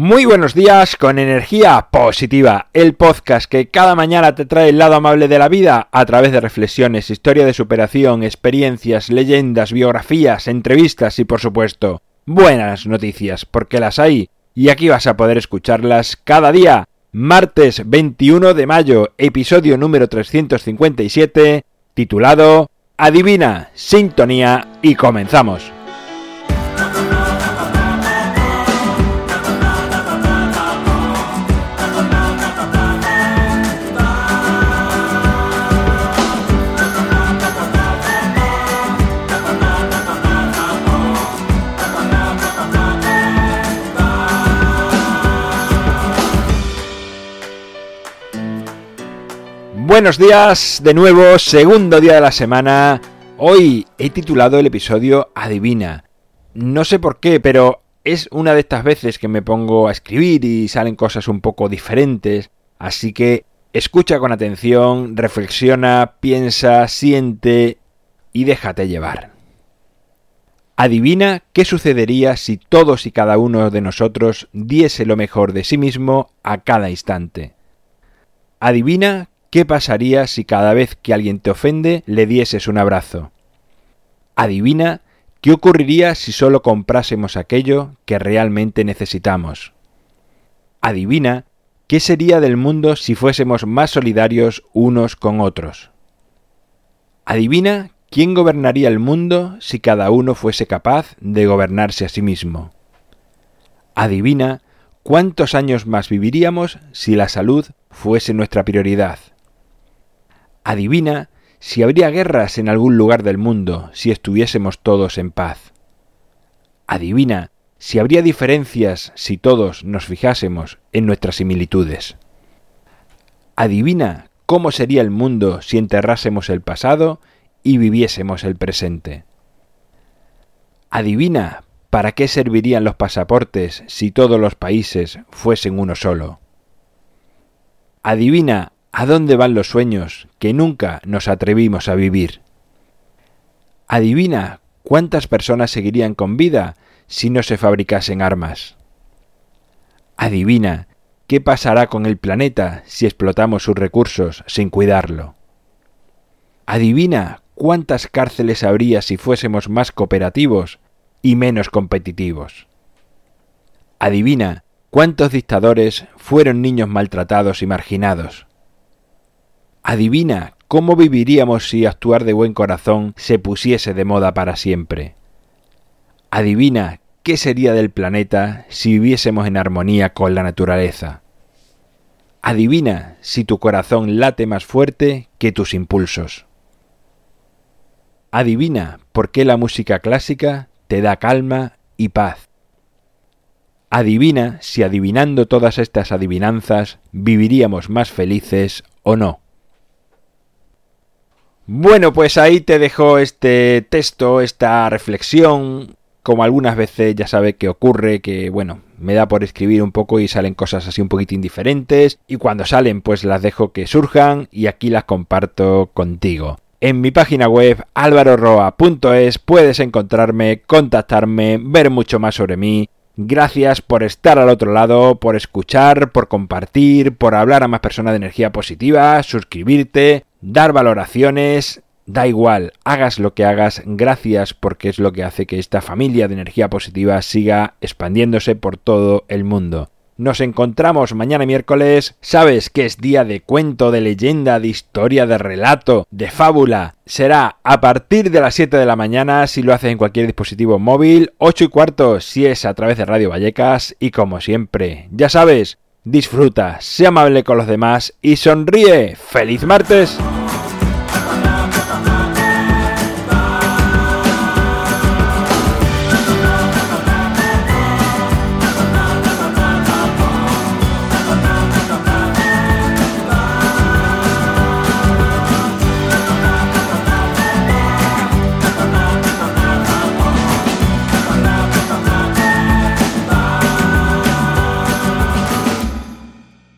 Muy buenos días con energía positiva, el podcast que cada mañana te trae el lado amable de la vida a través de reflexiones, historia de superación, experiencias, leyendas, biografías, entrevistas y por supuesto buenas noticias, porque las hay y aquí vas a poder escucharlas cada día. Martes 21 de mayo, episodio número 357, titulado Adivina, Sintonía y comenzamos. Buenos días, de nuevo, segundo día de la semana. Hoy he titulado el episodio Adivina. No sé por qué, pero es una de estas veces que me pongo a escribir y salen cosas un poco diferentes, así que escucha con atención, reflexiona, piensa, siente y déjate llevar. Adivina qué sucedería si todos y cada uno de nosotros diese lo mejor de sí mismo a cada instante. Adivina ¿Qué pasaría si cada vez que alguien te ofende le dieses un abrazo? Adivina qué ocurriría si solo comprásemos aquello que realmente necesitamos. Adivina qué sería del mundo si fuésemos más solidarios unos con otros. Adivina quién gobernaría el mundo si cada uno fuese capaz de gobernarse a sí mismo. Adivina cuántos años más viviríamos si la salud fuese nuestra prioridad. Adivina si habría guerras en algún lugar del mundo si estuviésemos todos en paz. Adivina si habría diferencias si todos nos fijásemos en nuestras similitudes. Adivina cómo sería el mundo si enterrásemos el pasado y viviésemos el presente. Adivina para qué servirían los pasaportes si todos los países fuesen uno solo. Adivina ¿A dónde van los sueños que nunca nos atrevimos a vivir? Adivina cuántas personas seguirían con vida si no se fabricasen armas. Adivina qué pasará con el planeta si explotamos sus recursos sin cuidarlo. Adivina cuántas cárceles habría si fuésemos más cooperativos y menos competitivos. Adivina cuántos dictadores fueron niños maltratados y marginados. Adivina cómo viviríamos si actuar de buen corazón se pusiese de moda para siempre. Adivina qué sería del planeta si viviésemos en armonía con la naturaleza. Adivina si tu corazón late más fuerte que tus impulsos. Adivina por qué la música clásica te da calma y paz. Adivina si adivinando todas estas adivinanzas viviríamos más felices o no. Bueno, pues ahí te dejo este texto, esta reflexión. Como algunas veces ya sabe que ocurre, que bueno, me da por escribir un poco y salen cosas así un poquito indiferentes. Y cuando salen, pues las dejo que surjan y aquí las comparto contigo. En mi página web alvaroroa.es puedes encontrarme, contactarme, ver mucho más sobre mí. Gracias por estar al otro lado, por escuchar, por compartir, por hablar a más personas de energía positiva, suscribirte, dar valoraciones, da igual, hagas lo que hagas, gracias porque es lo que hace que esta familia de energía positiva siga expandiéndose por todo el mundo. Nos encontramos mañana miércoles. Sabes que es día de cuento, de leyenda, de historia, de relato, de fábula. Será a partir de las 7 de la mañana si lo haces en cualquier dispositivo móvil, 8 y cuarto si es a través de Radio Vallecas y como siempre, ya sabes, disfruta, sea amable con los demás y sonríe. ¡Feliz martes!